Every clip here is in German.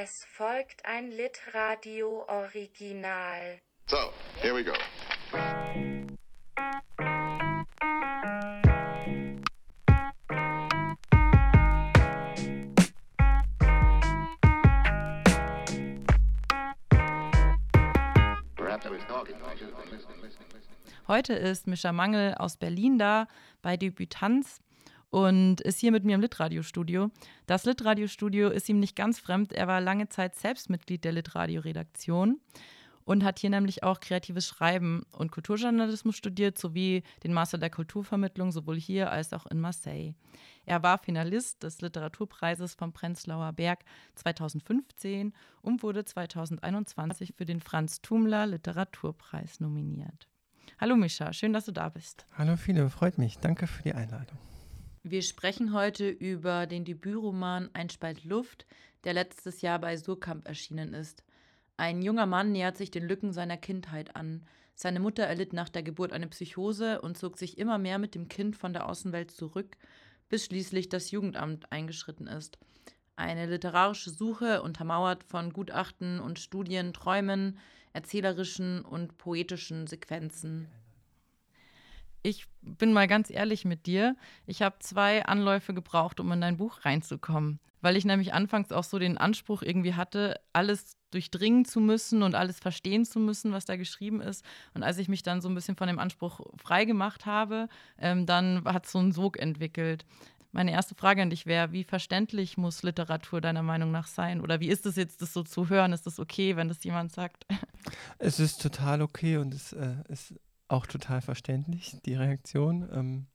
Es folgt ein Litradio-Original. So, here we go. Heute ist Mischa Mangel aus Berlin da bei Debütanz und ist hier mit mir im Litradiostudio. Das Litradiostudio ist ihm nicht ganz fremd. Er war lange Zeit selbst Mitglied der Litradio-Redaktion und hat hier nämlich auch kreatives Schreiben und Kulturjournalismus studiert, sowie den Master der Kulturvermittlung sowohl hier als auch in Marseille. Er war Finalist des Literaturpreises vom Prenzlauer Berg 2015 und wurde 2021 für den Franz Thumler Literaturpreis nominiert. Hallo Mischa, schön, dass du da bist. Hallo viele, freut mich. Danke für die Einladung. Wir sprechen heute über den Debütroman Ein Spalt Luft, der letztes Jahr bei Surkamp erschienen ist. Ein junger Mann nähert sich den Lücken seiner Kindheit an. Seine Mutter erlitt nach der Geburt eine Psychose und zog sich immer mehr mit dem Kind von der Außenwelt zurück, bis schließlich das Jugendamt eingeschritten ist. Eine literarische Suche untermauert von Gutachten und Studien, Träumen, erzählerischen und poetischen Sequenzen. Ich bin mal ganz ehrlich mit dir. Ich habe zwei Anläufe gebraucht, um in dein Buch reinzukommen, weil ich nämlich anfangs auch so den Anspruch irgendwie hatte, alles durchdringen zu müssen und alles verstehen zu müssen, was da geschrieben ist. Und als ich mich dann so ein bisschen von dem Anspruch frei gemacht habe, ähm, dann hat es so einen Sog entwickelt. Meine erste Frage an dich wäre, wie verständlich muss Literatur deiner Meinung nach sein? Oder wie ist es jetzt, das so zu hören? Ist das okay, wenn das jemand sagt? Es ist total okay und es äh, ist auch total verständlich, die Reaktion. Ähm,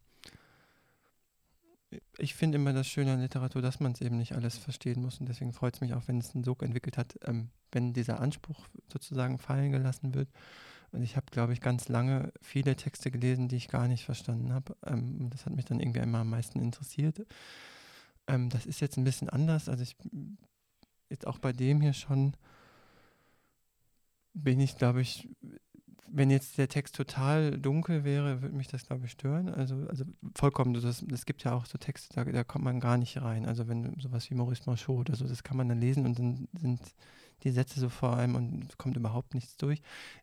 ich finde immer das Schöne an Literatur, dass man es eben nicht alles verstehen muss und deswegen freut es mich auch, wenn es einen Sog entwickelt hat, ähm, wenn dieser Anspruch sozusagen fallen gelassen wird. Und ich habe, glaube ich, ganz lange viele Texte gelesen, die ich gar nicht verstanden habe. Ähm, das hat mich dann irgendwie immer am meisten interessiert. Ähm, das ist jetzt ein bisschen anders. Also ich jetzt auch bei dem hier schon bin ich, glaube ich, wenn jetzt der Text total dunkel wäre, würde mich das, glaube ich, stören. Also, also vollkommen, es gibt ja auch so Texte, da, da, kommt man gar nicht rein. Also wenn sowas wie Maurice Marchot oder so, das kann man dann lesen und dann sind die Sätze so vor allem und kommt überhaupt nichts durch.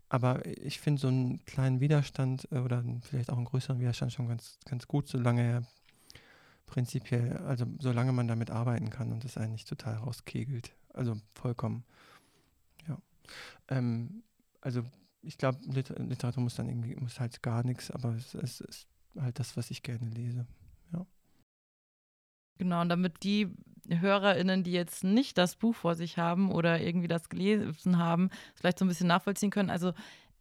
Aber ich finde so einen kleinen Widerstand äh, oder vielleicht auch einen größeren Widerstand schon ganz, ganz gut, solange er prinzipiell, also solange man damit arbeiten kann und es eigentlich total rauskegelt. Also vollkommen. Ja. Ähm, also ich glaube, Literatur muss dann irgendwie, muss halt gar nichts, aber es, es, ist halt das, was ich gerne lese. Ja. Genau, und damit die HörerInnen, die jetzt nicht das Buch vor sich haben oder irgendwie das gelesen haben, vielleicht so ein bisschen nachvollziehen können. Also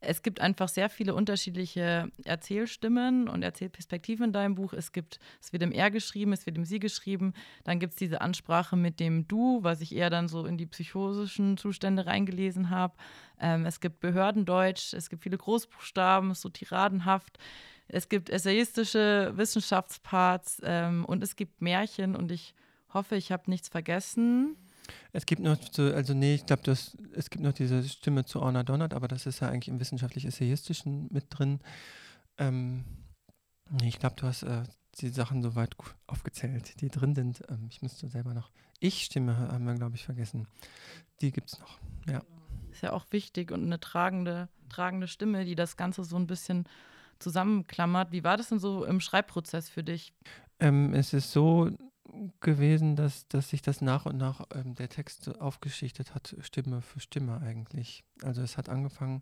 es gibt einfach sehr viele unterschiedliche Erzählstimmen und Erzählperspektiven in deinem Buch. Es gibt, es wird im Er geschrieben, es wird im Sie geschrieben. Dann gibt es diese Ansprache mit dem Du, was ich eher dann so in die psychosischen Zustände reingelesen habe. Ähm, es gibt Behördendeutsch, es gibt viele Großbuchstaben, so tiradenhaft. Es gibt essayistische Wissenschaftsparts ähm, und es gibt Märchen und ich hoffe, ich habe nichts vergessen. Es gibt noch so, also nee, ich glaube, es gibt noch diese Stimme zu Orna Donnert, aber das ist ja eigentlich im wissenschaftlich-essayistischen mit drin. Ähm, nee, ich glaube, du hast äh, die Sachen soweit aufgezählt, die drin sind. Ähm, ich müsste selber noch. Ich-Stimme haben wir, glaube ich, vergessen. Die gibt es noch, ja. Ist ja auch wichtig und eine tragende, tragende Stimme, die das Ganze so ein bisschen zusammenklammert. Wie war das denn so im Schreibprozess für dich? Ähm, es ist so, gewesen, dass, dass sich das nach und nach ähm, der Text aufgeschichtet hat, Stimme für Stimme eigentlich. Also es hat angefangen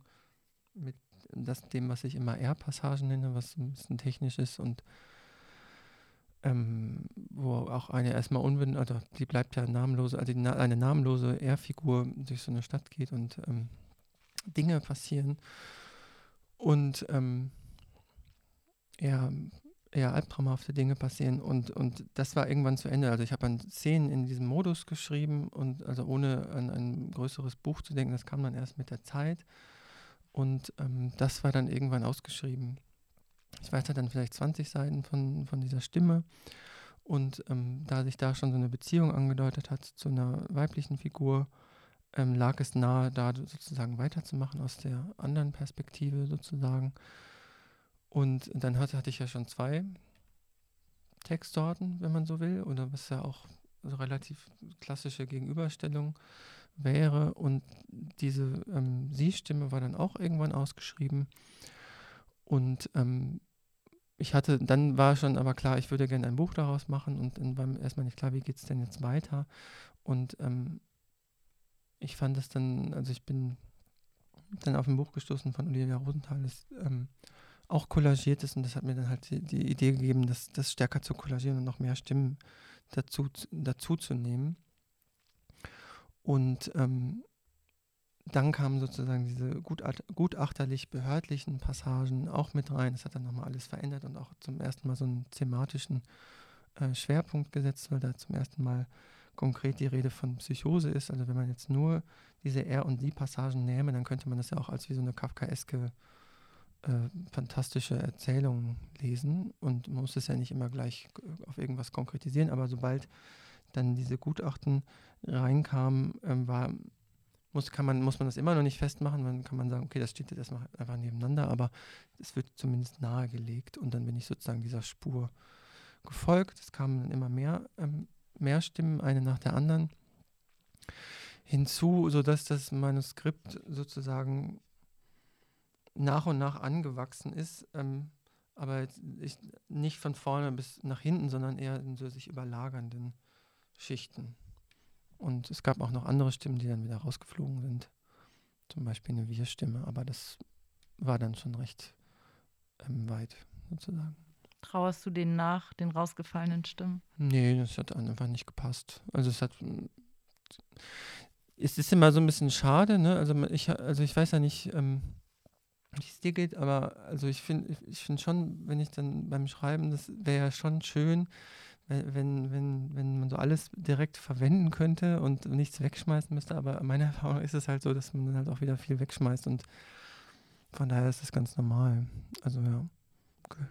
mit das, dem, was ich immer R-Passagen nenne, was ein bisschen technisch ist und ähm, wo auch eine erstmal unwirklich, also die bleibt ja namenlose, also na, eine namenlose R-Figur durch so eine Stadt geht und ähm, Dinge passieren. Und ähm, ja, eher albtraumhafte Dinge passieren und, und das war irgendwann zu Ende. Also ich habe dann Szenen in diesem Modus geschrieben und also ohne an ein größeres Buch zu denken, das kam dann erst mit der Zeit und ähm, das war dann irgendwann ausgeschrieben. Ich weiß dann vielleicht 20 Seiten von, von dieser Stimme und ähm, da sich da schon so eine Beziehung angedeutet hat zu einer weiblichen Figur, ähm, lag es nahe, da sozusagen weiterzumachen aus der anderen Perspektive sozusagen. Und dann hatte, hatte ich ja schon zwei Textsorten, wenn man so will, oder was ja auch relativ klassische Gegenüberstellung wäre. Und diese ähm, Sie-Stimme war dann auch irgendwann ausgeschrieben. Und ähm, ich hatte, dann war schon aber klar, ich würde gerne ein Buch daraus machen und dann war mir erstmal nicht klar, wie geht es denn jetzt weiter. Und ähm, ich fand es dann, also ich bin dann auf ein Buch gestoßen von Olivia Rosenthal, das ähm, auch kollagiert ist und das hat mir dann halt die, die, Idee gegeben, das, das stärker zu kollagieren und noch mehr Stimmen dazu, dazu zu nehmen. Und ähm, dann kamen sozusagen diese gutachterlich-behördlichen Passagen auch mit rein. Das hat dann nochmal alles verändert und auch zum ersten Mal so einen thematischen äh, Schwerpunkt gesetzt, weil da zum ersten Mal konkret die Rede von Psychose ist. Also wenn man jetzt nur diese Er- und Sie-Passagen nähme, dann könnte man das ja auch als wie so eine kafkaeske äh, fantastische Erzählung lesen. Und man muss es ja nicht immer gleich auf irgendwas konkretisieren, aber sobald dann diese Gutachten reinkamen, ähm, war, muss, kann man, muss man das immer noch nicht festmachen, dann kann man sagen, okay, das steht jetzt erstmal einfach nebeneinander, aber es wird zumindest nahegelegt. Und dann bin ich sozusagen dieser Spur gefolgt. Es kamen dann immer mehr, ähm, mehr Stimmen, eine nach der anderen hinzu, sodass das Manuskript sozusagen nach und nach angewachsen ist, ähm, aber ich, nicht von vorne bis nach hinten, sondern eher in so sich überlagernden Schichten. Und es gab auch noch andere Stimmen, die dann wieder rausgeflogen sind. Zum Beispiel eine Wir-Stimme, aber das war dann schon recht ähm, weit sozusagen. Trauerst du denen nach, den rausgefallenen Stimmen? Nee, das hat einfach nicht gepasst. Also es hat es ist immer so ein bisschen schade, ne? Also ich, also ich weiß ja nicht, ähm, wie es dir geht, aber also ich finde ich find schon, wenn ich dann beim Schreiben, das wäre ja schon schön, wenn, wenn, wenn, man so alles direkt verwenden könnte und nichts wegschmeißen müsste, aber meiner Erfahrung ist es halt so, dass man dann halt auch wieder viel wegschmeißt und von daher ist das ganz normal. Also ja,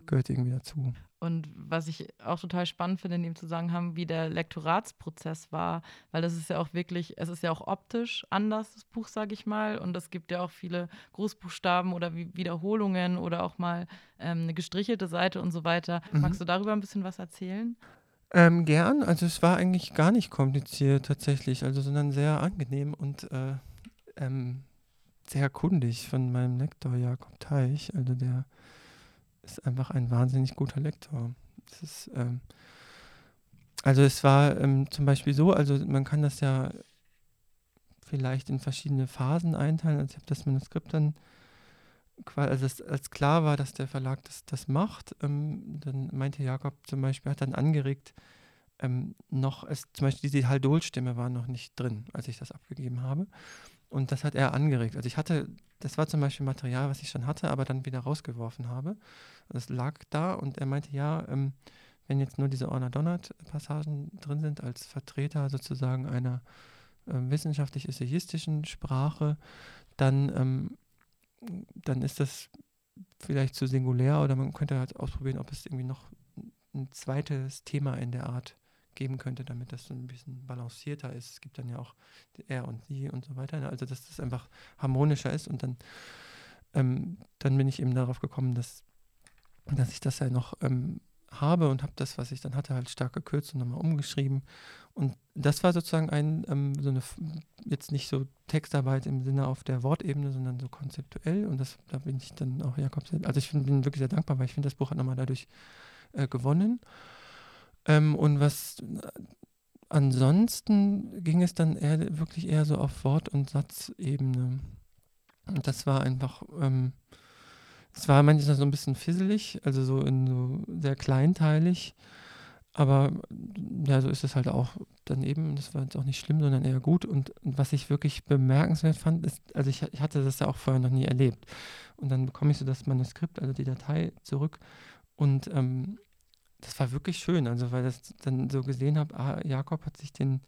gehört irgendwie dazu. Und was ich auch total spannend finde in dem Zusammenhang, wie der Lektoratsprozess war, weil das ist ja auch wirklich, es ist ja auch optisch anders, das Buch, sage ich mal. Und es gibt ja auch viele Großbuchstaben oder Wiederholungen oder auch mal ähm, eine gestrichelte Seite und so weiter. Mhm. Magst du darüber ein bisschen was erzählen? Ähm, gern. Also es war eigentlich gar nicht kompliziert tatsächlich, also sondern sehr angenehm und äh, ähm, sehr kundig von meinem Lektor Jakob Teich. Also der ist einfach ein wahnsinnig guter Lektor. Ist, ähm, also es war ähm, zum Beispiel so, also man kann das ja vielleicht in verschiedene Phasen einteilen. Also ich habe das Manuskript dann, also es, als klar war, dass der Verlag das, das macht, ähm, dann meinte Jakob zum Beispiel, hat dann angeregt, ähm, noch, es, zum Beispiel diese Haldol-Stimme war noch nicht drin, als ich das abgegeben habe. Und das hat er angeregt. Also ich hatte, das war zum Beispiel Material, was ich schon hatte, aber dann wieder rausgeworfen habe. Das lag da und er meinte, ja, ähm, wenn jetzt nur diese Orna Donnert-Passagen drin sind, als Vertreter sozusagen einer äh, wissenschaftlich-essayistischen Sprache, dann, ähm, dann ist das vielleicht zu singulär oder man könnte halt ausprobieren, ob es irgendwie noch ein zweites Thema in der Art geben könnte, damit das so ein bisschen balancierter ist. Es gibt dann ja auch er und sie und so weiter. Ne? Also dass das einfach harmonischer ist und dann, ähm, dann bin ich eben darauf gekommen, dass, dass ich das ja noch ähm, habe und habe das, was ich dann hatte, halt stark gekürzt und nochmal umgeschrieben. Und das war sozusagen ein, ähm, so eine, jetzt nicht so Textarbeit im Sinne auf der Wortebene, sondern so konzeptuell. Und das, da bin ich dann auch Jakob sehr, also ich bin wirklich sehr dankbar, weil ich finde, das Buch hat nochmal dadurch äh, gewonnen. Ähm, und was ansonsten ging es dann eher, wirklich eher so auf Wort- und Satzebene. Und das war einfach, ähm, es war manchmal so ein bisschen fisselig, also so in so sehr kleinteilig. Aber ja, so ist es halt auch daneben. Das war jetzt auch nicht schlimm, sondern eher gut. Und, und was ich wirklich bemerkenswert fand, ist, also ich, ich, hatte das ja auch vorher noch nie erlebt. Und dann bekomme ich so das Manuskript, also die Datei zurück. Und ähm, das war wirklich schön, also weil ich dann so gesehen habe, ah, Jakob hat sich den,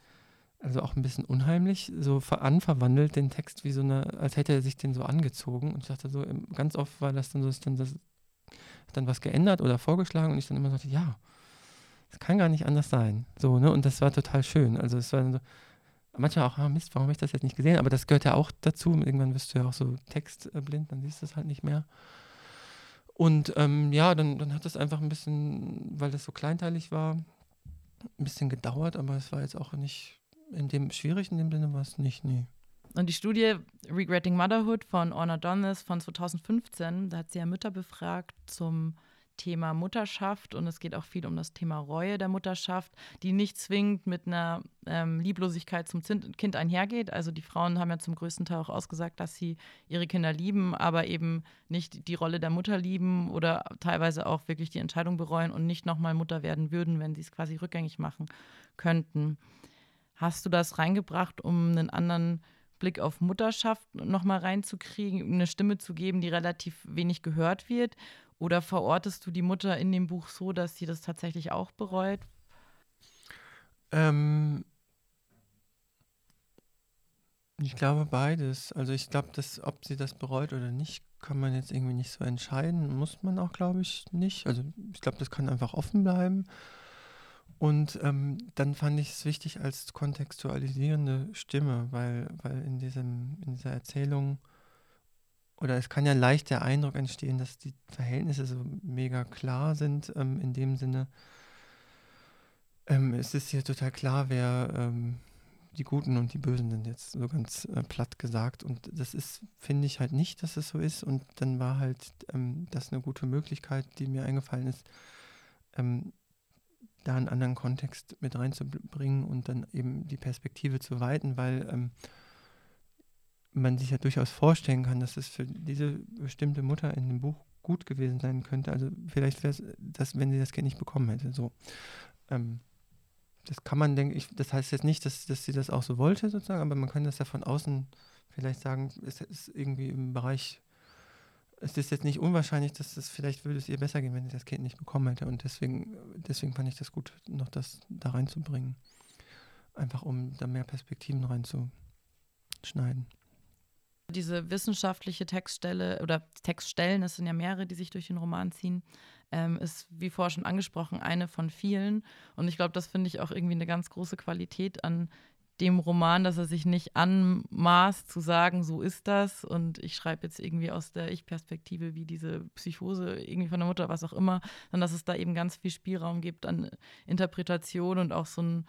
also auch ein bisschen unheimlich, so anverwandelt, den Text wie so eine, als hätte er sich den so angezogen. Und ich dachte so, ganz oft war das dann so, dass dann das dann was geändert oder vorgeschlagen und ich dann immer sagte, ja, das kann gar nicht anders sein. So, ne? Und das war total schön. Also es war dann so, manchmal auch, ah, Mist, warum habe ich das jetzt nicht gesehen? Aber das gehört ja auch dazu. Irgendwann wirst du ja auch so textblind, dann siehst du es halt nicht mehr. Und ähm, ja, dann, dann hat es einfach ein bisschen, weil das so kleinteilig war, ein bisschen gedauert, aber es war jetzt auch nicht in dem schwierig in dem Sinne war es nicht, nee. Und die Studie Regretting Motherhood von Orna Donis von 2015, da hat sie ja Mütter befragt zum Thema Mutterschaft und es geht auch viel um das Thema Reue der Mutterschaft, die nicht zwingend mit einer ähm, Lieblosigkeit zum Kind einhergeht. Also die Frauen haben ja zum größten Teil auch ausgesagt, dass sie ihre Kinder lieben, aber eben nicht die Rolle der Mutter lieben oder teilweise auch wirklich die Entscheidung bereuen und nicht nochmal Mutter werden würden, wenn sie es quasi rückgängig machen könnten. Hast du das reingebracht, um einen anderen Blick auf Mutterschaft nochmal reinzukriegen, eine Stimme zu geben, die relativ wenig gehört wird? Oder verortest du die Mutter in dem Buch so, dass sie das tatsächlich auch bereut? Ähm, ich glaube beides. Also ich glaube, dass ob sie das bereut oder nicht, kann man jetzt irgendwie nicht so entscheiden. Muss man auch, glaube ich, nicht. Also ich glaube, das kann einfach offen bleiben. Und ähm, dann fand ich es wichtig als kontextualisierende Stimme, weil, weil in, diesem, in dieser Erzählung oder es kann ja leicht der Eindruck entstehen, dass die Verhältnisse so mega klar sind, ähm, in dem Sinne, ähm, es ist hier total klar, wer ähm, die Guten und die Bösen sind, jetzt so ganz äh, platt gesagt. Und das ist, finde ich halt nicht, dass es so ist. Und dann war halt ähm, das eine gute Möglichkeit, die mir eingefallen ist, ähm, da einen anderen Kontext mit reinzubringen und dann eben die Perspektive zu weiten, weil ähm, man sich ja durchaus vorstellen kann, dass es für diese bestimmte Mutter in dem Buch gut gewesen sein könnte. Also vielleicht wäre es, dass, wenn sie das Kind nicht bekommen hätte. So. Ähm, das kann man, denke das heißt jetzt nicht, dass, dass sie das auch so wollte, sozusagen, aber man kann das ja von außen vielleicht sagen, es ist irgendwie im Bereich, es ist jetzt nicht unwahrscheinlich, dass es vielleicht würde es ihr besser gehen, wenn sie das Kind nicht bekommen hätte. Und deswegen, deswegen fand ich das gut, noch das da reinzubringen. Einfach um da mehr Perspektiven reinzuschneiden. Diese wissenschaftliche Textstelle oder Textstellen, es sind ja mehrere, die sich durch den Roman ziehen, ähm, ist, wie vorher schon angesprochen, eine von vielen. Und ich glaube, das finde ich auch irgendwie eine ganz große Qualität an dem Roman, dass er sich nicht anmaßt zu sagen, so ist das und ich schreibe jetzt irgendwie aus der Ich-Perspektive, wie diese Psychose irgendwie von der Mutter, was auch immer, sondern dass es da eben ganz viel Spielraum gibt an Interpretation und auch so ein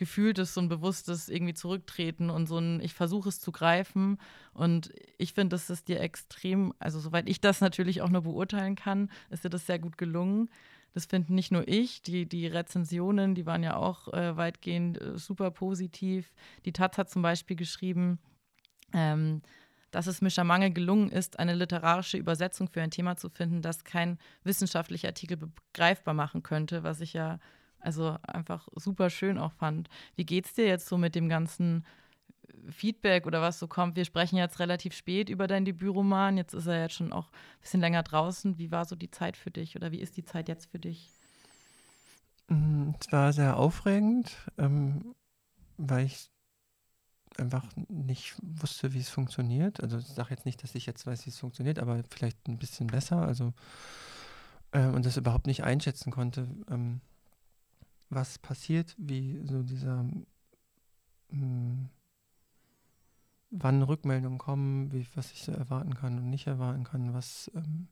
gefühltes, so ein bewusstes irgendwie zurücktreten und so ein, ich versuche es zu greifen. Und ich finde, dass es dir extrem, also soweit ich das natürlich auch nur beurteilen kann, ist dir das sehr gut gelungen. Das finden nicht nur ich, die, die Rezensionen, die waren ja auch äh, weitgehend äh, super positiv. Die Taz hat zum Beispiel geschrieben, ähm, dass es Mischa Mange gelungen ist, eine literarische Übersetzung für ein Thema zu finden, das kein wissenschaftlicher Artikel begreifbar machen könnte, was ich ja also einfach super schön auch fand. Wie geht's dir jetzt so mit dem ganzen Feedback oder was so kommt? Wir sprechen jetzt relativ spät über dein Debütroman. Jetzt ist er jetzt schon auch ein bisschen länger draußen. Wie war so die Zeit für dich oder wie ist die Zeit jetzt für dich? Mm, es war sehr aufregend, ähm, weil ich einfach nicht wusste, wie es funktioniert. Also ich sage jetzt nicht, dass ich jetzt weiß, wie es funktioniert, aber vielleicht ein bisschen besser. Also äh, und das überhaupt nicht einschätzen konnte. Ähm, was passiert, wie so dieser, mh, hm, wann Rückmeldungen kommen, wie, was ich so erwarten kann und nicht erwarten kann, was, ähm,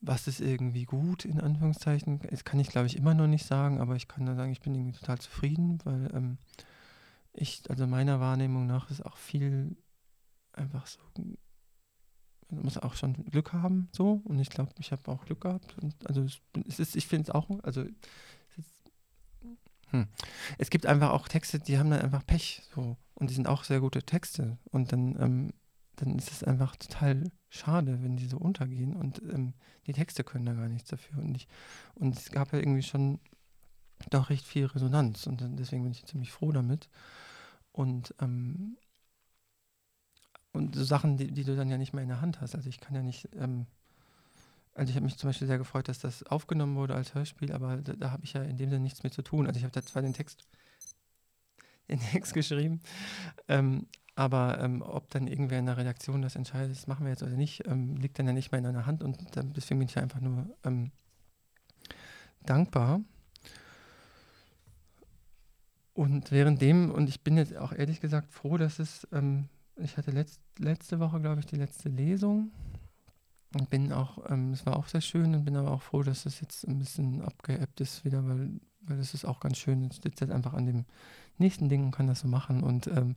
was ist irgendwie gut, in Anführungszeichen. Das kann ich, glaube ich, immer noch nicht sagen, aber ich kann nur sagen, ich bin irgendwie total zufrieden, weil ähm, ich, also meiner Wahrnehmung nach ist auch viel einfach so, man muss auch schon Glück haben, so. Und ich glaube, ich habe auch Glück gehabt. Und also es ist, ich finde es auch, also hm. Es gibt einfach auch Texte, die haben dann einfach Pech. So. Und die sind auch sehr gute Texte. Und dann, ähm, dann ist es einfach total schade, wenn die so untergehen. Und ähm, die Texte können da gar nichts dafür. Und, ich, und es gab ja irgendwie schon doch recht viel Resonanz. Und deswegen bin ich ziemlich froh damit. Und, ähm, und so Sachen, die, die du dann ja nicht mehr in der Hand hast. Also ich kann ja nicht ähm, also ich habe mich zum Beispiel sehr gefreut, dass das aufgenommen wurde als Hörspiel, aber da, da habe ich ja in dem Sinne nichts mit zu tun. Also ich habe da zwar den Text, den Text geschrieben, ähm, aber ähm, ob dann irgendwer in der Redaktion das entscheidet, das machen wir jetzt oder nicht, ähm, liegt dann ja nicht mehr in einer Hand und dann, deswegen bin ich einfach nur ähm, dankbar. Und währenddem, und ich bin jetzt auch ehrlich gesagt froh, dass es, ähm, ich hatte letzt, letzte Woche, glaube ich, die letzte Lesung und bin auch, ähm, es war auch sehr schön und bin aber auch froh, dass das jetzt ein bisschen abgeebbt ist wieder, weil weil das ist auch ganz schön. Jetzt sitzt halt einfach an dem nächsten Ding und kann das so machen und ähm,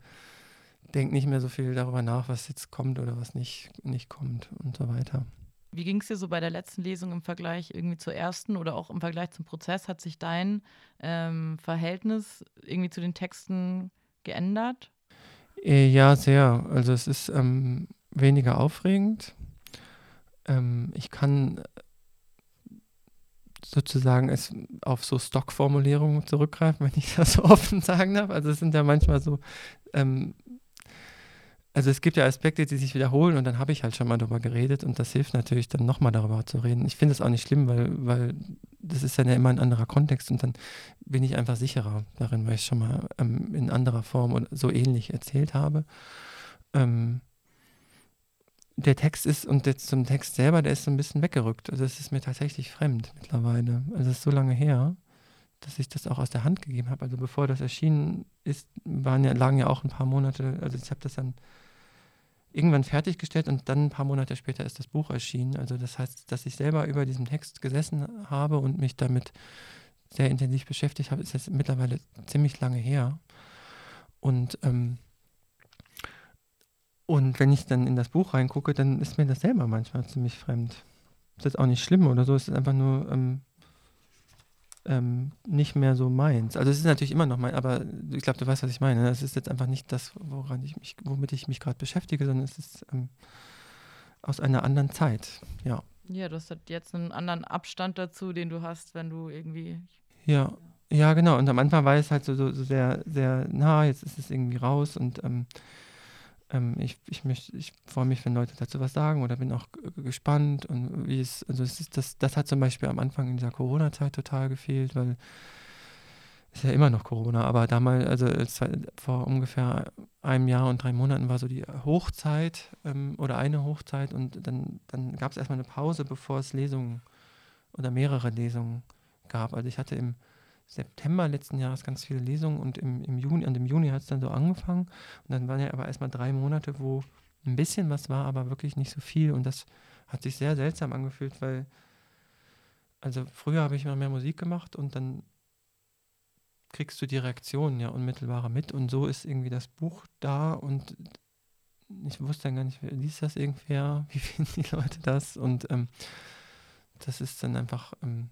denkt nicht mehr so viel darüber nach, was jetzt kommt oder was nicht, nicht kommt und so weiter. Wie ging es dir so bei der letzten Lesung im Vergleich irgendwie zur ersten oder auch im Vergleich zum Prozess? Hat sich dein ähm, Verhältnis irgendwie zu den Texten geändert? Äh, ja, sehr. Also es ist ähm, weniger aufregend. Ähm, ich kann sozusagen es auf so Stockformulierungen zurückgreifen, wenn ich das so offen sagen darf. Also es sind ja manchmal so, ähm, also es gibt ja Aspekte, die sich wiederholen und dann habe ich halt schon mal darüber geredet und das hilft natürlich dann nochmal darüber zu reden. Ich finde es auch nicht schlimm, weil, weil das ist dann ja immer ein anderer Kontext und dann bin ich einfach sicherer darin, weil ich schon mal ähm, in anderer Form oder so ähnlich erzählt habe. Ähm, der Text ist, und jetzt zum Text selber, der ist so ein bisschen weggerückt. Also es ist mir tatsächlich fremd mittlerweile. Also es ist so lange her, dass ich das auch aus der Hand gegeben habe. Also bevor das erschienen ist, waren ja, lagen ja auch ein paar Monate, also ich habe das dann irgendwann fertiggestellt und dann ein paar Monate später ist das Buch erschienen. Also das heißt, dass ich selber über diesen Text gesessen habe und mich damit sehr intensiv beschäftigt habe, ist jetzt mittlerweile ziemlich lange her. Und ähm, und wenn ich dann in das Buch reingucke, dann ist mir das selber manchmal ziemlich fremd. Ist auch nicht schlimm oder so, es ist einfach nur ähm, ähm, nicht mehr so meins. Also es ist natürlich immer noch mein, aber ich glaube, du weißt, was ich meine. Es ist jetzt einfach nicht das, woran ich mich, womit ich mich gerade beschäftige, sondern es ist ähm, aus einer anderen Zeit, ja. Ja, du hast jetzt einen anderen Abstand dazu, den du hast, wenn du irgendwie. Ja, ja, genau. Und am Anfang war es halt so, so, so sehr, sehr, na, jetzt ist es irgendwie raus und ähm, ähm, ich, ich, möcht, ich freue mich, wenn Leute dazu was sagen oder bin auch gespannt und wie es, also es ist, das, das hat zum Beispiel am Anfang in dieser Corona-Zeit total gefehlt, weil es ist ja immer noch Corona, aber damals, also vor ungefähr einem Jahr und drei Monaten war so die Hochzeit ähm, oder eine Hochzeit und dann, dann gab es erstmal eine Pause, bevor es Lesungen oder mehrere Lesungen gab. Also ich hatte im September letzten Jahres ganz viele Lesungen und im, im Juni, und im Juni hat es dann so angefangen. Und dann waren ja aber erstmal drei Monate, wo ein bisschen was war, aber wirklich nicht so viel. Und das hat sich sehr seltsam angefühlt, weil, also früher habe ich immer mehr Musik gemacht und dann kriegst du die Reaktionen ja unmittelbarer mit. Und so ist irgendwie das Buch da und ich wusste dann gar nicht, liest das irgendwer, wie finden die Leute das? Und ähm, das ist dann einfach ähm,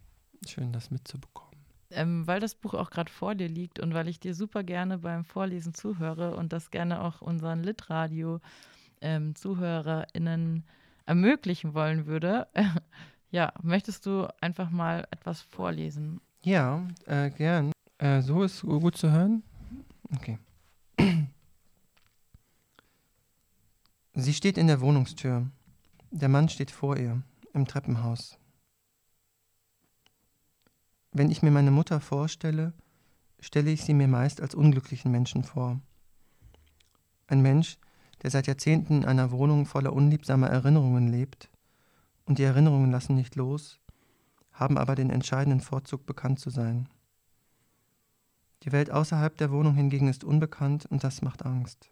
schön, das mitzubekommen. Ähm, weil das Buch auch gerade vor dir liegt und weil ich dir super gerne beim Vorlesen zuhöre und das gerne auch unseren Litradio-ZuhörerInnen ähm, ermöglichen wollen würde, ja, möchtest du einfach mal etwas vorlesen? Ja, äh, gern. Äh, so ist gut zu hören? Okay. Sie steht in der Wohnungstür. Der Mann steht vor ihr, im Treppenhaus. Wenn ich mir meine Mutter vorstelle, stelle ich sie mir meist als unglücklichen Menschen vor. Ein Mensch, der seit Jahrzehnten in einer Wohnung voller unliebsamer Erinnerungen lebt, und die Erinnerungen lassen nicht los, haben aber den entscheidenden Vorzug, bekannt zu sein. Die Welt außerhalb der Wohnung hingegen ist unbekannt und das macht Angst.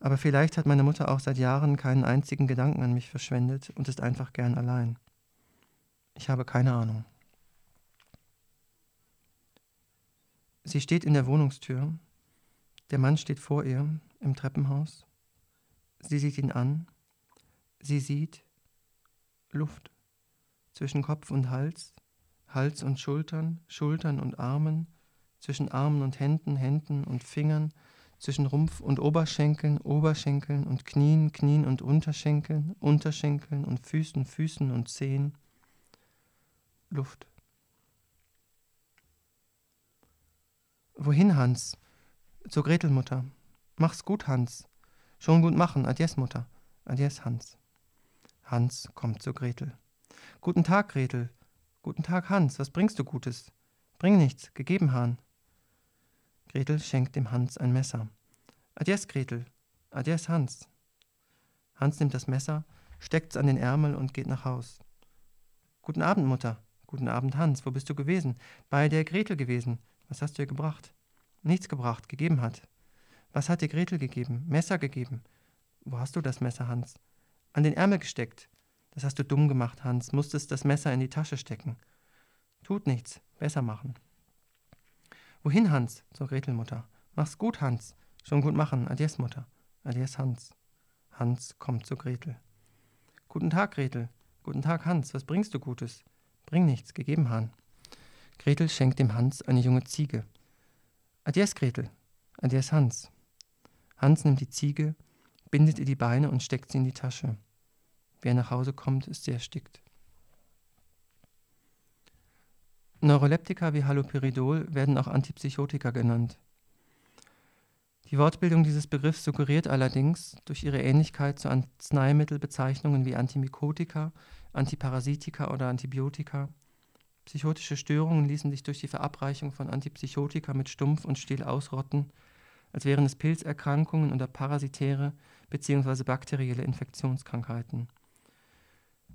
Aber vielleicht hat meine Mutter auch seit Jahren keinen einzigen Gedanken an mich verschwendet und ist einfach gern allein. Ich habe keine Ahnung. Sie steht in der Wohnungstür. Der Mann steht vor ihr im Treppenhaus. Sie sieht ihn an. Sie sieht Luft zwischen Kopf und Hals, Hals und Schultern, Schultern und Armen, zwischen Armen und Händen, Händen und Fingern, zwischen Rumpf und Oberschenkeln, Oberschenkeln und Knien, Knien und Unterschenkeln, Unterschenkeln und Füßen, Füßen und Zehen. Luft. Wohin, Hans? Zur Gretelmutter. Mach's gut, Hans. Schon gut machen. Adies, Mutter. Adies, Hans. Hans kommt zu Gretel. Guten Tag, Gretel. Guten Tag, Hans. Was bringst du Gutes? Bring nichts. Gegeben, Hahn. Gretel schenkt dem Hans ein Messer. Adies, Gretel. Adies, Hans. Hans nimmt das Messer, steckt's an den Ärmel und geht nach Haus. Guten Abend, Mutter. Guten Abend, Hans. Wo bist du gewesen? Bei der Gretel gewesen. Was hast du ihr gebracht? Nichts gebracht, gegeben hat. Was hat dir Gretel gegeben? Messer gegeben. Wo hast du das Messer, Hans? An den Ärmel gesteckt. Das hast du dumm gemacht, Hans. Musstest das Messer in die Tasche stecken. Tut nichts, besser machen. Wohin, Hans? zur Gretelmutter. Mach's gut, Hans. Schon gut machen. Adies, Mutter. Adies, Hans. Hans kommt zu Gretel. Guten Tag, Gretel. Guten Tag, Hans. Was bringst du Gutes? Bring nichts, gegeben, Hahn. Gretel schenkt dem Hans eine junge Ziege. Adies, Gretel. Adies, Hans. Hans nimmt die Ziege, bindet ihr die Beine und steckt sie in die Tasche. Wer nach Hause kommt, ist sehr erstickt. Neuroleptika wie Haloperidol werden auch Antipsychotika genannt. Die Wortbildung dieses Begriffs suggeriert allerdings durch ihre Ähnlichkeit zu Arzneimittelbezeichnungen wie Antimykotika, Antiparasitika oder Antibiotika Psychotische Störungen ließen sich durch die Verabreichung von Antipsychotika mit Stumpf und Stiel ausrotten, als wären es Pilzerkrankungen oder parasitäre bzw. bakterielle Infektionskrankheiten.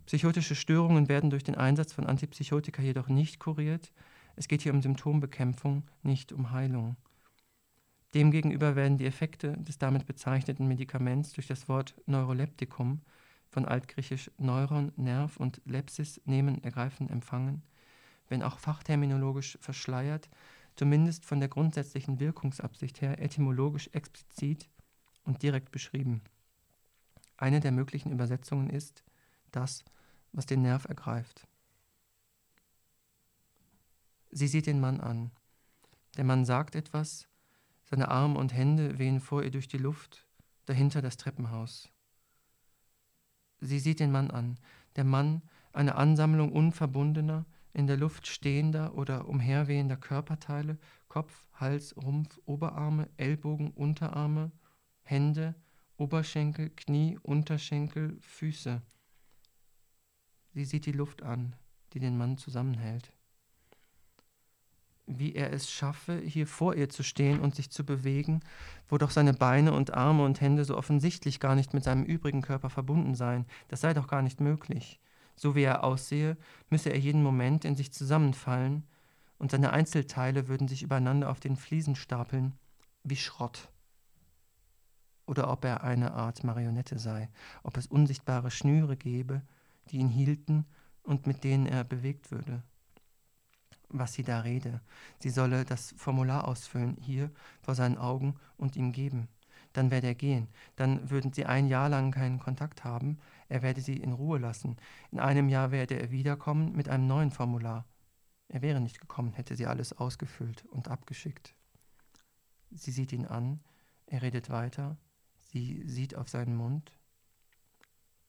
Psychotische Störungen werden durch den Einsatz von Antipsychotika jedoch nicht kuriert, es geht hier um Symptombekämpfung, nicht um Heilung. Demgegenüber werden die Effekte des damit bezeichneten Medikaments durch das Wort Neuroleptikum von altgriechisch Neuron, Nerv und Lepsis nehmen, ergreifen, empfangen wenn auch fachterminologisch verschleiert, zumindest von der grundsätzlichen Wirkungsabsicht her etymologisch explizit und direkt beschrieben. Eine der möglichen Übersetzungen ist das, was den Nerv ergreift. Sie sieht den Mann an. Der Mann sagt etwas, seine Arme und Hände wehen vor ihr durch die Luft, dahinter das Treppenhaus. Sie sieht den Mann an. Der Mann, eine Ansammlung unverbundener, in der Luft stehender oder umherwehender Körperteile, Kopf, Hals, Rumpf, Oberarme, Ellbogen, Unterarme, Hände, Oberschenkel, Knie, Unterschenkel, Füße. Sie sieht die Luft an, die den Mann zusammenhält. Wie er es schaffe, hier vor ihr zu stehen und sich zu bewegen, wo doch seine Beine und Arme und Hände so offensichtlich gar nicht mit seinem übrigen Körper verbunden seien, das sei doch gar nicht möglich. So wie er aussehe, müsse er jeden Moment in sich zusammenfallen, und seine Einzelteile würden sich übereinander auf den Fliesen stapeln, wie Schrott. Oder ob er eine Art Marionette sei, ob es unsichtbare Schnüre gäbe, die ihn hielten und mit denen er bewegt würde. Was sie da rede, sie solle das Formular ausfüllen, hier vor seinen Augen und ihm geben dann werde er gehen. Dann würden sie ein Jahr lang keinen Kontakt haben. Er werde sie in Ruhe lassen. In einem Jahr werde er wiederkommen mit einem neuen Formular. Er wäre nicht gekommen, hätte sie alles ausgefüllt und abgeschickt. Sie sieht ihn an, er redet weiter, sie sieht auf seinen Mund.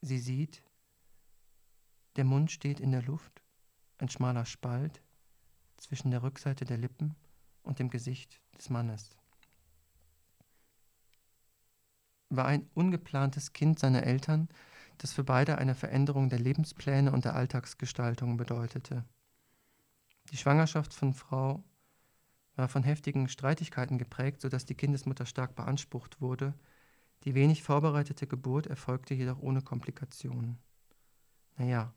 Sie sieht, der Mund steht in der Luft, ein schmaler Spalt zwischen der Rückseite der Lippen und dem Gesicht des Mannes war ein ungeplantes Kind seiner Eltern, das für beide eine Veränderung der Lebenspläne und der Alltagsgestaltung bedeutete. Die Schwangerschaft von Frau war von heftigen Streitigkeiten geprägt, sodass die Kindesmutter stark beansprucht wurde. Die wenig vorbereitete Geburt erfolgte jedoch ohne Komplikationen. Naja,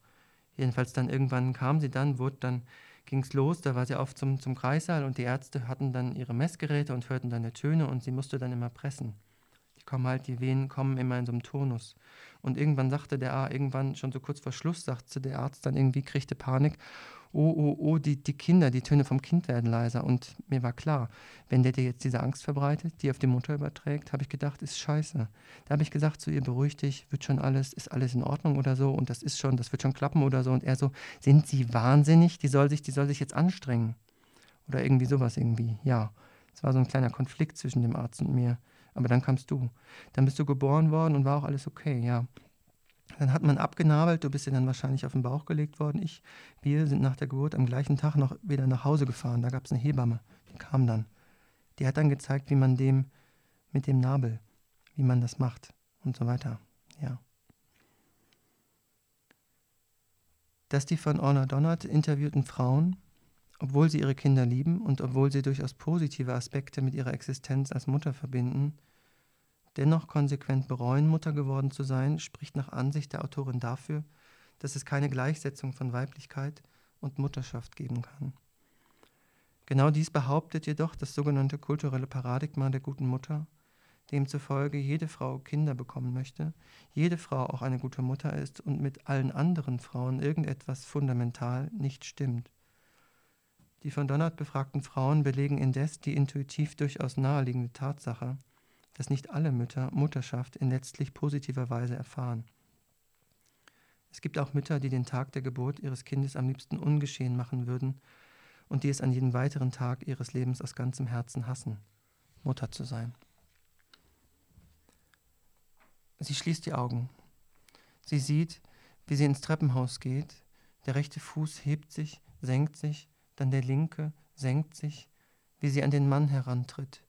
jedenfalls dann irgendwann kam sie dann, wurde dann, ging's los, da war sie auf zum, zum Kreissaal und die Ärzte hatten dann ihre Messgeräte und hörten dann die Töne und sie musste dann immer pressen kommen halt, die Wehen kommen immer in so einem Tonus. Und irgendwann sagte der A, irgendwann schon so kurz vor Schluss, sagte der Arzt dann irgendwie, kriegte Panik, oh, oh, oh, die, die Kinder, die Töne vom Kind werden leiser. Und mir war klar, wenn der dir jetzt diese Angst verbreitet, die auf die Mutter überträgt, habe ich gedacht, ist scheiße. Da habe ich gesagt zu ihr, beruhig dich, wird schon alles, ist alles in Ordnung oder so und das ist schon, das wird schon klappen oder so. Und er so, sind Sie wahnsinnig? Die soll sich, die soll sich jetzt anstrengen. Oder irgendwie sowas irgendwie, ja. Es war so ein kleiner Konflikt zwischen dem Arzt und mir. Aber dann kamst du. Dann bist du geboren worden und war auch alles okay, ja. Dann hat man abgenabelt, du bist ja dann wahrscheinlich auf den Bauch gelegt worden. Ich, wir sind nach der Geburt am gleichen Tag noch wieder nach Hause gefahren. Da gab es eine Hebamme, die kam dann. Die hat dann gezeigt, wie man dem mit dem Nabel, wie man das macht und so weiter. Ja. Dass die von Orna Donnert interviewten Frauen obwohl sie ihre Kinder lieben und obwohl sie durchaus positive Aspekte mit ihrer Existenz als Mutter verbinden, dennoch konsequent bereuen, Mutter geworden zu sein, spricht nach Ansicht der Autorin dafür, dass es keine Gleichsetzung von Weiblichkeit und Mutterschaft geben kann. Genau dies behauptet jedoch das sogenannte kulturelle Paradigma der guten Mutter, demzufolge jede Frau Kinder bekommen möchte, jede Frau auch eine gute Mutter ist und mit allen anderen Frauen irgendetwas fundamental nicht stimmt Die von Donald befragten Frauen belegen indes die intuitiv durchaus naheliegende Tatsache, dass nicht alle Mütter Mutterschaft in letztlich positiver Weise erfahren. Es gibt auch Mütter, die den Tag der Geburt ihres Kindes am liebsten ungeschehen machen würden und die es an jedem weiteren Tag ihres Lebens aus ganzem Herzen hassen, Mutter zu sein. Sie schließt die Augen. Sie sieht, wie sie ins Treppenhaus geht. Der rechte Fuß hebt sich, senkt sich, dann der linke senkt sich, wie sie an den Mann herantritt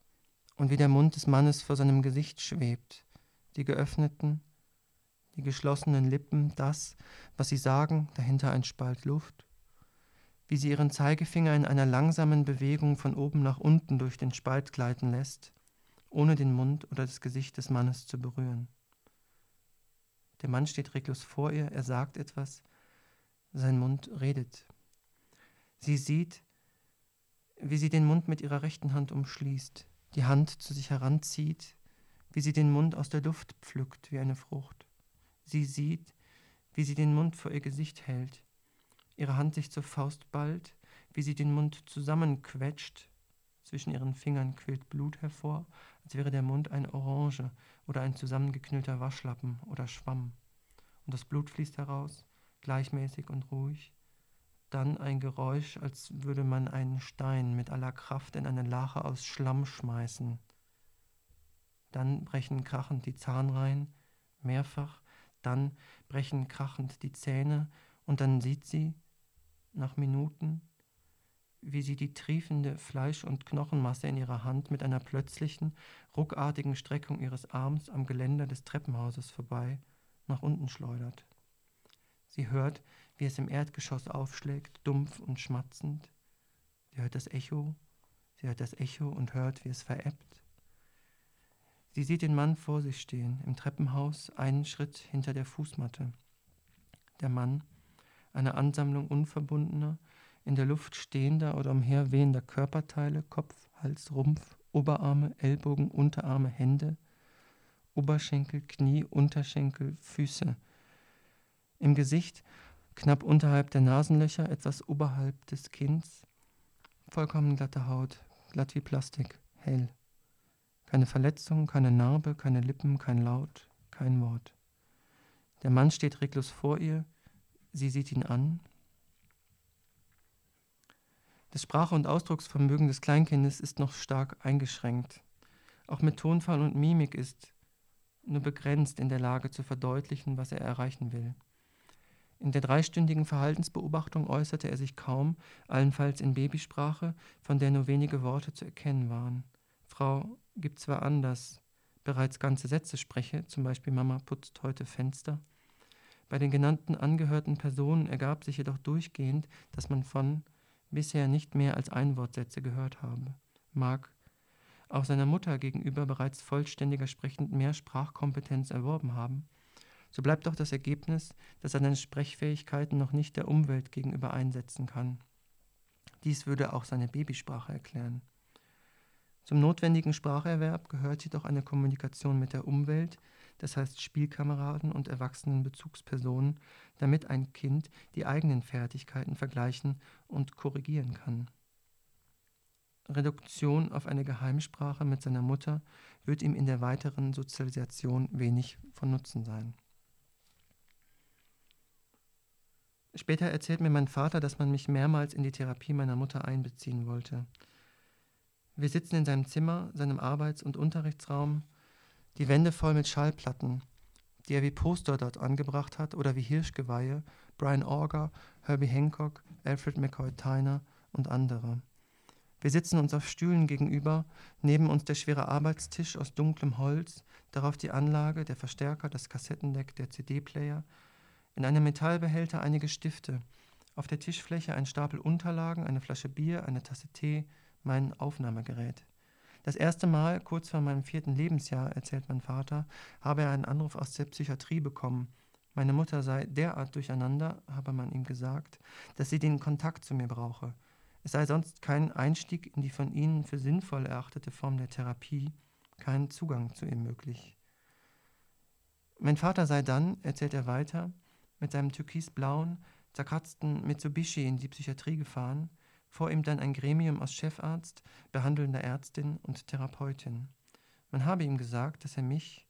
und wie der Mund des Mannes vor seinem Gesicht schwebt, die geöffneten, die geschlossenen Lippen, das, was sie sagen, dahinter ein Spalt Luft, wie sie ihren Zeigefinger in einer langsamen Bewegung von oben nach unten durch den Spalt gleiten lässt, ohne den Mund oder das Gesicht des Mannes zu berühren. Der Mann steht reglos vor ihr, er sagt etwas, sein Mund redet. Sie sieht, wie sie den Mund mit ihrer rechten Hand umschließt, die Hand zu sich heranzieht, wie sie den Mund aus der Luft pflückt wie eine Frucht. Sie sieht, wie sie den Mund vor ihr Gesicht hält, ihre Hand sich zur Faust ballt, wie sie den Mund zusammenquetscht, zwischen ihren Fingern quillt Blut hervor, als wäre der Mund eine Orange oder ein zusammengeknüllter Waschlappen oder Schwamm. Und das Blut fließt heraus, gleichmäßig und ruhig. Dann ein Geräusch, als würde man einen Stein mit aller Kraft in eine Lache aus Schlamm schmeißen. Dann brechen krachend die Zahnreihen, mehrfach, dann brechen krachend die Zähne, und dann sieht sie, nach Minuten, wie sie die triefende Fleisch- und Knochenmasse in ihrer Hand mit einer plötzlichen, ruckartigen Streckung ihres Arms am Geländer des Treppenhauses vorbei nach unten schleudert. Sie hört, wie es im Erdgeschoss aufschlägt, dumpf und schmatzend. Sie hört das Echo, sie hört das Echo und hört, wie es verebbt. Sie sieht den Mann vor sich stehen, im Treppenhaus, einen Schritt hinter der Fußmatte. Der Mann, eine Ansammlung unverbundener, in der Luft stehender oder umherwehender Körperteile, Kopf, Hals, Rumpf, Oberarme, Ellbogen, Unterarme, Hände, Oberschenkel, Knie, Unterschenkel, Füße. Im Gesicht, knapp unterhalb der Nasenlöcher, etwas oberhalb des Kinns, vollkommen glatte Haut, glatt wie Plastik, hell. Keine Verletzung, keine Narbe, keine Lippen, kein Laut, kein Wort. Der Mann steht reglos vor ihr, sie sieht ihn an, das Sprache- und Ausdrucksvermögen des Kleinkindes ist noch stark eingeschränkt. Auch mit Tonfall und Mimik ist nur begrenzt in der Lage zu verdeutlichen, was er erreichen will. In der dreistündigen Verhaltensbeobachtung äußerte er sich kaum, allenfalls in Babysprache, von der nur wenige Worte zu erkennen waren. Frau gibt zwar an, dass bereits ganze Sätze spreche, zum Beispiel Mama putzt heute Fenster. Bei den genannten angehörten Personen ergab sich jedoch durchgehend, dass man von bisher nicht mehr als Einwortsätze gehört habe, mag auch seiner Mutter gegenüber bereits vollständiger sprechend mehr Sprachkompetenz erworben haben, so bleibt doch das Ergebnis, dass er seine Sprechfähigkeiten noch nicht der Umwelt gegenüber einsetzen kann. Dies würde auch seine Babysprache erklären. Zum notwendigen Spracherwerb gehört jedoch eine Kommunikation mit der Umwelt, das heißt Spielkameraden und erwachsenen Bezugspersonen, damit ein Kind die eigenen Fertigkeiten vergleichen und korrigieren kann. Reduktion auf eine Geheimsprache mit seiner Mutter wird ihm in der weiteren Sozialisation wenig von Nutzen sein. Später erzählt mir mein Vater, dass man mich mehrmals in die Therapie meiner Mutter einbeziehen wollte. Wir sitzen in seinem Zimmer, seinem Arbeits- und Unterrichtsraum, die Wände voll mit Schallplatten, die er wie Poster dort angebracht hat oder wie Hirschgeweihe, Brian Auger, Herbie Hancock, Alfred McCoy Tyner und andere. Wir sitzen uns auf Stühlen gegenüber, neben uns der schwere Arbeitstisch aus dunklem Holz, darauf die Anlage, der Verstärker, das Kassettendeck, der CD-Player, in einem Metallbehälter einige Stifte, auf der Tischfläche ein Stapel Unterlagen, eine Flasche Bier, eine Tasse Tee, mein Aufnahmegerät. Das erste Mal, kurz vor meinem vierten Lebensjahr, erzählt mein Vater, habe er einen Anruf aus der Psychiatrie bekommen. Meine Mutter sei derart durcheinander, habe man ihm gesagt, dass sie den Kontakt zu mir brauche. Es sei sonst kein Einstieg in die von ihnen für sinnvoll erachtete Form der Therapie, kein Zugang zu ihm möglich. Mein Vater sei dann, erzählt er weiter, mit seinem türkisblauen, zerkratzten Mitsubishi in die Psychiatrie gefahren, vor ihm dann ein Gremium aus Chefarzt, behandelnder Ärztin und Therapeutin. Man habe ihm gesagt, dass er mich,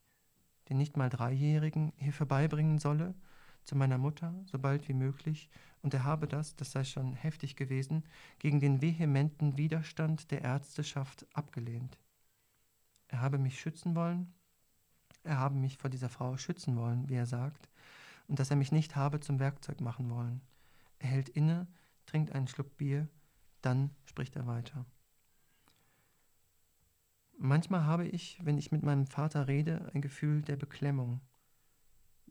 den nicht mal Dreijährigen, hier vorbeibringen solle, zu meiner Mutter, so bald wie möglich, und er habe das, das sei schon heftig gewesen, gegen den vehementen Widerstand der Ärzteschaft abgelehnt. Er habe mich schützen wollen, er habe mich vor dieser Frau schützen wollen, wie er sagt, und dass er mich nicht habe zum Werkzeug machen wollen. Er hält inne, trinkt einen Schluck Bier, dann spricht er weiter. Manchmal habe ich, wenn ich mit meinem Vater rede, ein Gefühl der Beklemmung,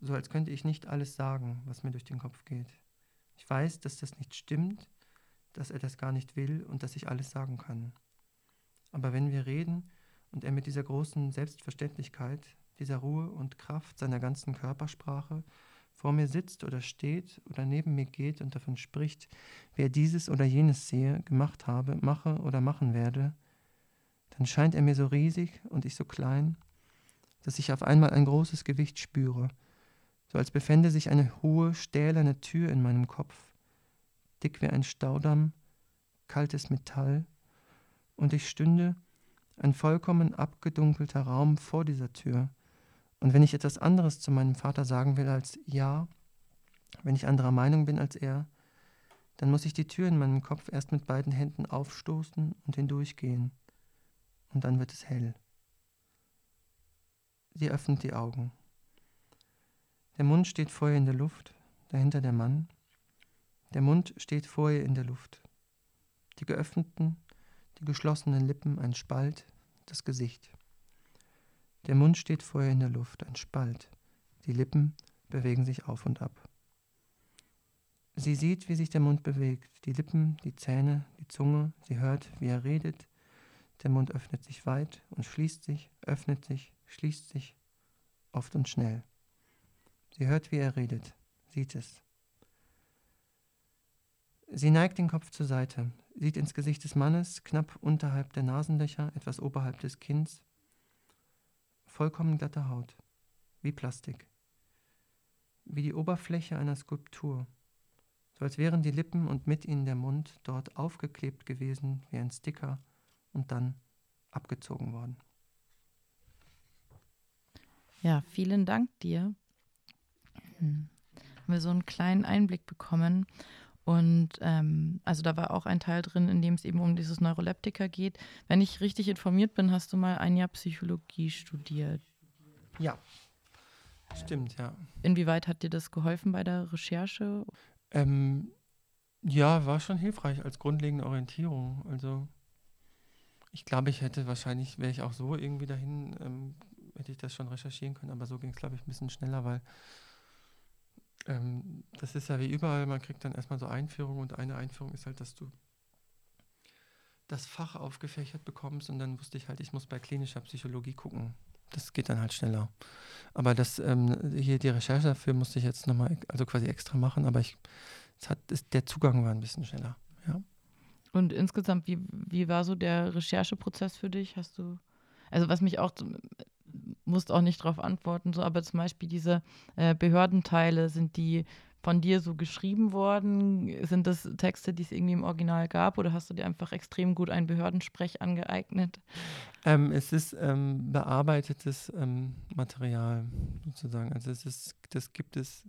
so als könnte ich nicht alles sagen, was mir durch den Kopf geht. Ich weiß, dass das nicht stimmt, dass er das gar nicht will und dass ich alles sagen kann. Aber wenn wir reden und er mit dieser großen Selbstverständlichkeit, dieser Ruhe und Kraft seiner ganzen Körpersprache vor mir sitzt oder steht oder neben mir geht und davon spricht, wer dieses oder jenes sehe, gemacht habe, mache oder machen werde, dann scheint er mir so riesig und ich so klein, dass ich auf einmal ein großes Gewicht spüre, so als befände sich eine hohe, stählerne Tür in meinem Kopf, dick wie ein Staudamm, kaltes Metall, und ich stünde, ein vollkommen abgedunkelter Raum vor dieser Tür, und wenn ich etwas anderes zu meinem Vater sagen will als Ja, wenn ich anderer Meinung bin als er, dann muss ich die Tür in meinem Kopf erst mit beiden Händen aufstoßen und hindurchgehen. Und dann wird es hell. Sie öffnet die Augen. Der Mund steht vor ihr in der Luft, dahinter der Mann. Der Mund steht vor ihr in der Luft. Die geöffneten, die geschlossenen Lippen ein Spalt, das Gesicht. Der Mund steht vor ihr in der Luft, ein Spalt. Die Lippen bewegen sich auf und ab. Sie sieht, wie sich der Mund bewegt, die Lippen, die Zähne, die Zunge, sie hört, wie er redet. Der Mund öffnet sich weit und schließt sich, öffnet sich, schließt sich, oft und schnell. Sie hört, wie er redet, sieht es. Sie neigt den Kopf zur Seite, sieht ins Gesicht des Mannes, knapp unterhalb der Nasenlöcher, etwas oberhalb des Kinns, vollkommen glatte Haut, wie Plastik, wie die Oberfläche einer Skulptur, so als wären die Lippen und mit ihnen der Mund dort aufgeklebt gewesen wie ein Sticker und dann abgezogen worden. Ja, vielen Dank dir. Hm. Haben wir so einen kleinen Einblick bekommen und ähm, also da war auch ein Teil drin, in dem es eben um dieses Neuroleptika geht. Wenn ich richtig informiert bin, hast du mal ein Jahr Psychologie studiert. Ja, stimmt, ja. Inwieweit hat dir das geholfen bei der Recherche? Ähm, ja, war schon hilfreich als grundlegende Orientierung. Also ich glaube, ich hätte wahrscheinlich, wäre ich auch so irgendwie dahin, ähm, hätte ich das schon recherchieren können, aber so ging es, glaube ich, ein bisschen schneller, weil ähm, das ist ja wie überall, man kriegt dann erstmal so Einführung und eine Einführung ist halt, dass du das Fach aufgefächert bekommst und dann wusste ich halt, ich muss bei klinischer Psychologie gucken. Das geht dann halt schneller. Aber das ähm, hier die Recherche dafür musste ich jetzt nochmal, also quasi extra machen, aber ich, es hat, ist, der Zugang war ein bisschen schneller, ja. Und insgesamt, wie, wie war so der Rechercheprozess für dich? Hast du, also was mich auch musst auch nicht darauf antworten, so, aber zum Beispiel diese äh, Behördenteile, sind die von dir so geschrieben worden? Sind das Texte, die es irgendwie im Original gab oder hast du dir einfach extrem gut einen Behördensprech angeeignet? Ähm, es ist ähm, bearbeitetes ähm, Material sozusagen. Also es ist, das gibt es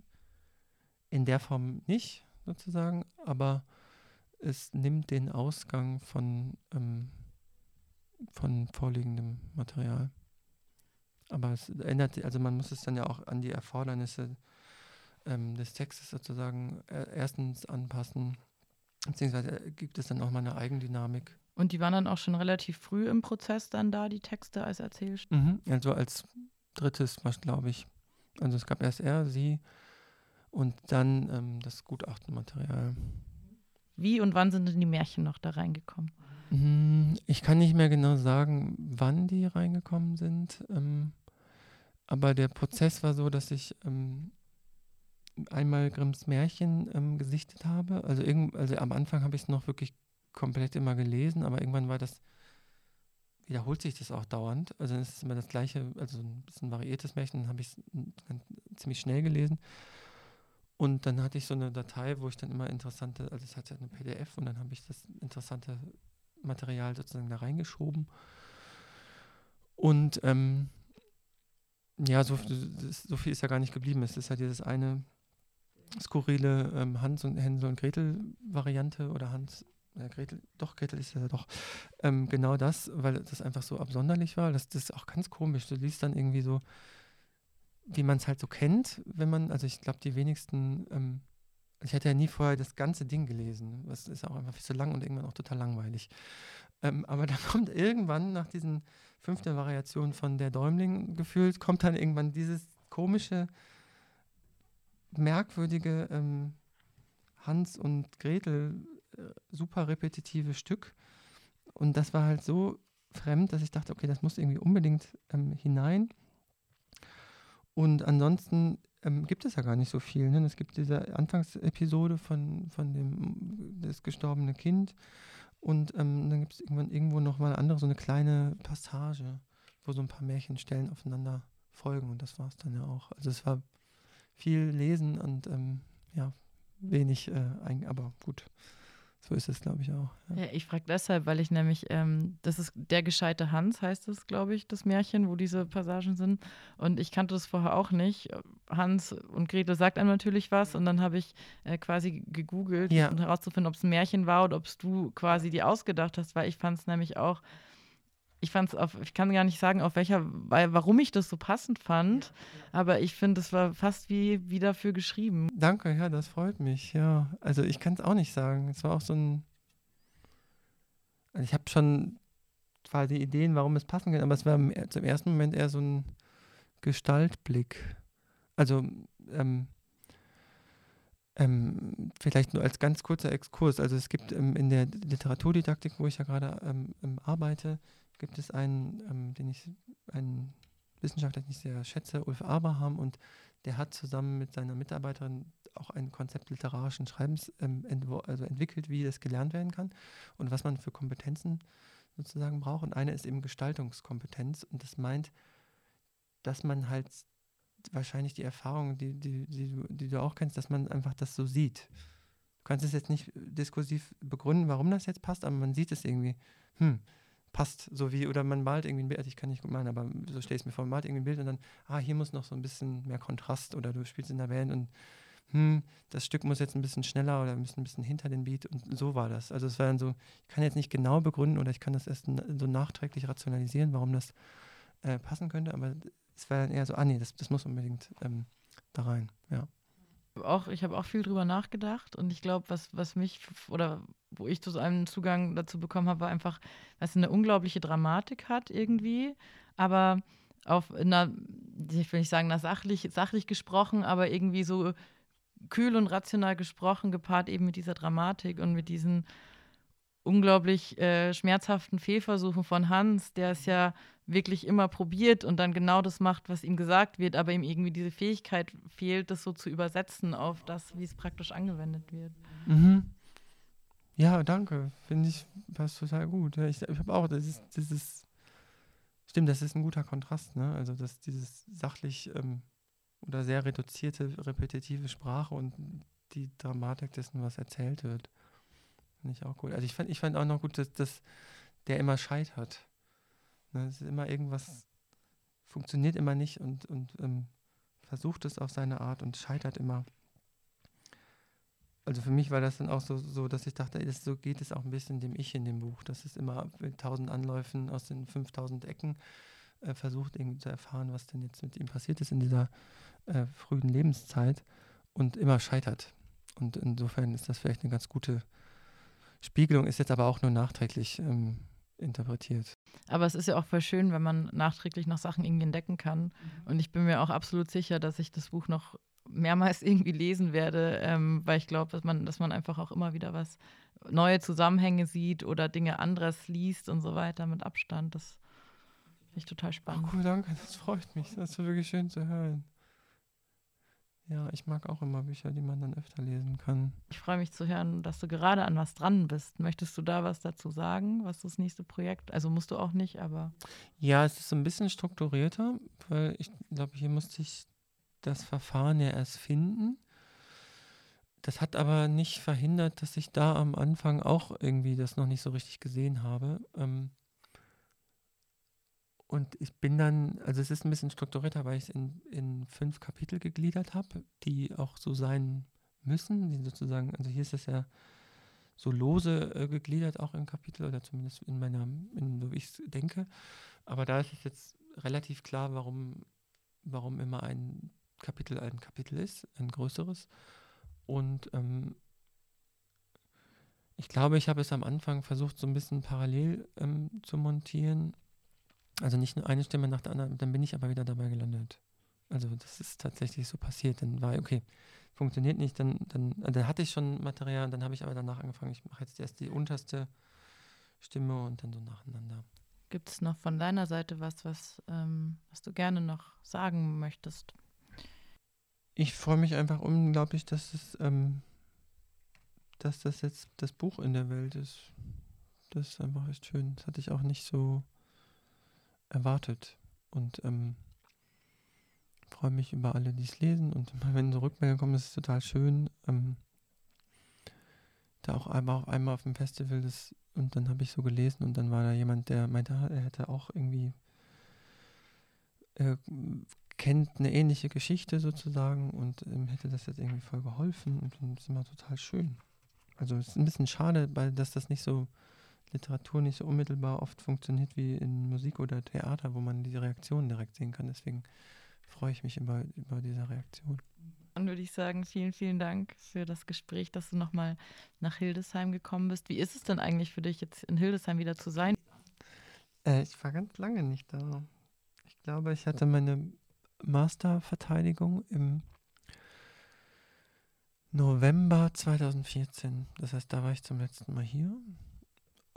in der Form nicht sozusagen, aber es nimmt den Ausgang von, ähm, von vorliegendem Material. Aber es ändert, also man muss es dann ja auch an die Erfordernisse ähm, des Textes sozusagen äh, erstens anpassen, beziehungsweise äh, gibt es dann auch mal eine Eigendynamik. Und die waren dann auch schon relativ früh im Prozess dann da, die Texte als Erzählstück? Mhm, also als drittes, was glaube ich. Also es gab erst er, sie und dann ähm, das Gutachtenmaterial. Wie und wann sind denn die Märchen noch da reingekommen? Mhm, ich kann nicht mehr genau sagen, wann die reingekommen sind. Ähm, aber der Prozess war so, dass ich ähm, einmal Grimms Märchen ähm, gesichtet habe. Also, irgend, also am Anfang habe ich es noch wirklich komplett immer gelesen, aber irgendwann war das, wiederholt sich das auch dauernd. Also es ist immer das gleiche, also ein bisschen variiertes Märchen, dann habe ich es ziemlich schnell gelesen. Und dann hatte ich so eine Datei, wo ich dann immer interessante, also es hat ja eine PDF und dann habe ich das interessante Material sozusagen da reingeschoben. Und ähm, ja, so, so, viel ist ja gar nicht geblieben. Es ist ja dieses eine skurrile ähm, Hans und Hänsel und Gretel Variante oder Hans, ja, Gretel, doch, Gretel ist ja doch ähm, genau das, weil das einfach so absonderlich war. Das, das ist auch ganz komisch. Du liest dann irgendwie so wie man es halt so kennt, wenn man, also ich glaube, die wenigsten, ähm, ich hätte ja nie vorher das ganze Ding gelesen. Das ist auch einfach viel zu lang und irgendwann auch total langweilig. Ähm, aber da kommt irgendwann nach diesen fünften Variationen von der Däumling gefühlt, kommt dann irgendwann dieses komische, merkwürdige ähm, Hans und Gretel äh, super repetitive Stück. Und das war halt so fremd, dass ich dachte, okay, das muss irgendwie unbedingt ähm, hinein. Und ansonsten ähm, gibt es ja gar nicht so viel. Ne? Es gibt diese Anfangsepisode von, von dem das gestorbene Kind und ähm, dann gibt es irgendwann irgendwo nochmal eine andere, so eine kleine Passage, wo so ein paar Märchenstellen aufeinander folgen und das war es dann ja auch. Also es war viel Lesen und ähm, ja, wenig, äh, aber gut. So ist es, glaube ich, auch. Ja, ja ich frage deshalb, weil ich nämlich, ähm, das ist der gescheite Hans, heißt es, glaube ich, das Märchen, wo diese Passagen sind. Und ich kannte das vorher auch nicht. Hans und Gretel sagt einem natürlich was und dann habe ich äh, quasi gegoogelt, ja. um herauszufinden, ob es ein Märchen war oder ob es du quasi die ausgedacht hast, weil ich fand es nämlich auch ich fand es ich kann gar nicht sagen, auf welcher, weil, warum ich das so passend fand, ja, ja. aber ich finde, es war fast wie, wie dafür geschrieben. Danke, ja, das freut mich, ja. Also ich kann es auch nicht sagen. Es war auch so ein, also ich habe schon zwar die Ideen, warum es passen kann, aber es war zum ersten Moment eher so ein Gestaltblick. Also, ähm, ähm, vielleicht nur als ganz kurzer Exkurs. Also es gibt ähm, in der Literaturdidaktik, wo ich ja gerade ähm, ähm, arbeite, gibt es einen, ähm, den ich, einen Wissenschaftler, den ich sehr schätze, Ulf Abraham, und der hat zusammen mit seiner Mitarbeiterin auch ein Konzept literarischen Schreibens ähm, also entwickelt, wie das gelernt werden kann und was man für Kompetenzen sozusagen braucht. Und eine ist eben Gestaltungskompetenz und das meint, dass man halt wahrscheinlich die Erfahrung, die, die, die, die du auch kennst, dass man einfach das so sieht. Du kannst es jetzt nicht diskursiv begründen, warum das jetzt passt, aber man sieht es irgendwie. Hm, passt so wie, oder man malt irgendwie ein Bild, also ich kann nicht gut malen, aber so stelle ich es mir vor, man malt irgendwie ein Bild und dann, ah, hier muss noch so ein bisschen mehr Kontrast oder du spielst in der Band und hm, das Stück muss jetzt ein bisschen schneller oder ein bisschen, ein bisschen hinter den Beat und so war das. Also es war dann so, ich kann jetzt nicht genau begründen oder ich kann das erst so nachträglich rationalisieren, warum das äh, passen könnte, aber es war dann eher so, ah nee, das, das muss unbedingt ähm, da rein, ja auch, ich habe auch viel drüber nachgedacht und ich glaube, was, was mich oder wo ich zu so einem Zugang dazu bekommen habe, war einfach, dass es eine unglaubliche Dramatik hat irgendwie, aber auf einer, ich will nicht sagen, sachlich, sachlich gesprochen, aber irgendwie so kühl und rational gesprochen, gepaart eben mit dieser Dramatik und mit diesen unglaublich äh, schmerzhaften Fehlversuchen von Hans, der es ja wirklich immer probiert und dann genau das macht, was ihm gesagt wird, aber ihm irgendwie diese Fähigkeit fehlt, das so zu übersetzen auf das, wie es praktisch angewendet wird. Mhm. Ja, danke. Finde ich passt total gut. Ich, ich habe auch, das ist, stimmt, das ist ein guter Kontrast, ne? Also, dass dieses sachlich ähm, oder sehr reduzierte, repetitive Sprache und die Dramatik dessen, was erzählt wird. Finde ich auch gut. Also ich fand, ich fand auch noch gut, dass, dass der immer scheitert. Ne, es ist immer irgendwas, funktioniert immer nicht und, und ähm, versucht es auf seine Art und scheitert immer. Also für mich war das dann auch so, so dass ich dachte, das, so geht es auch ein bisschen dem Ich in dem Buch. Das ist immer mit tausend Anläufen aus den 5000 Ecken äh, versucht, irgendwie zu erfahren, was denn jetzt mit ihm passiert ist in dieser äh, frühen Lebenszeit und immer scheitert. Und insofern ist das vielleicht eine ganz gute Spiegelung, ist jetzt aber auch nur nachträglich ähm, interpretiert. Aber es ist ja auch voll schön, wenn man nachträglich noch Sachen irgendwie entdecken kann. Mhm. Und ich bin mir auch absolut sicher, dass ich das Buch noch mehrmals irgendwie lesen werde, ähm, weil ich glaube, dass man, dass man einfach auch immer wieder was neue Zusammenhänge sieht oder Dinge anderes liest und so weiter mit Abstand. Das finde ich total spannend. Ach, cool, danke. Das freut mich. Das ist wirklich schön zu hören. Ja, ich mag auch immer Bücher, die man dann öfter lesen kann. Ich freue mich zu hören, dass du gerade an was dran bist. Möchtest du da was dazu sagen, was das nächste Projekt? Also musst du auch nicht, aber. Ja, es ist ein bisschen strukturierter, weil ich glaube, hier musste ich das Verfahren ja erst finden. das hat aber nicht verhindert, dass ich da am Anfang auch irgendwie das noch nicht so richtig gesehen habe. Ähm, und ich bin dann, also es ist ein bisschen strukturierter, weil ich es in, in fünf Kapitel gegliedert habe, die auch so sein müssen. Die sozusagen, also hier ist es ja so lose äh, gegliedert, auch in Kapitel, oder zumindest in meiner, in, so wie ich es denke. Aber da ist es jetzt relativ klar, warum, warum immer ein Kapitel ein Kapitel ist, ein größeres. Und ähm, ich glaube, ich habe es am Anfang versucht, so ein bisschen parallel ähm, zu montieren. Also nicht nur eine Stimme nach der anderen, dann bin ich aber wieder dabei gelandet. Also das ist tatsächlich so passiert. Dann war, okay, funktioniert nicht, dann, dann, dann hatte ich schon Material und dann habe ich aber danach angefangen, ich mache jetzt erst die unterste Stimme und dann so nacheinander. Gibt es noch von deiner Seite was, was, ähm, was du gerne noch sagen möchtest? Ich freue mich einfach unglaublich, dass es, ähm, dass das jetzt das Buch in der Welt ist. Das ist einfach echt schön. Das hatte ich auch nicht so erwartet. Und ähm, freue mich über alle, die es lesen. Und wenn so Rückmeldungen kommen, ist total schön. Ähm, da auch einmal, auch einmal auf dem Festival das, und dann habe ich so gelesen und dann war da jemand, der meinte, ah, er hätte auch irgendwie äh, kennt eine ähnliche Geschichte sozusagen und ähm, hätte das jetzt irgendwie voll geholfen und das ist immer total schön. Also es ist ein bisschen schade, weil dass das nicht so Literatur nicht so unmittelbar oft funktioniert wie in Musik oder Theater, wo man die Reaktionen direkt sehen kann. Deswegen freue ich mich über, über diese Reaktion. Dann würde ich sagen, vielen, vielen Dank für das Gespräch, dass du nochmal nach Hildesheim gekommen bist. Wie ist es denn eigentlich für dich, jetzt in Hildesheim wieder zu sein? Äh, ich war ganz lange nicht da. Ich glaube, ich hatte meine Masterverteidigung im November 2014. Das heißt, da war ich zum letzten Mal hier.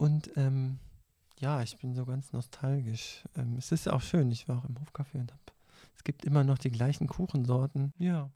Und ähm, ja, ich bin so ganz nostalgisch. Ähm, es ist auch schön. Ich war auch im Hofcafé und habe. Es gibt immer noch die gleichen Kuchensorten. Ja,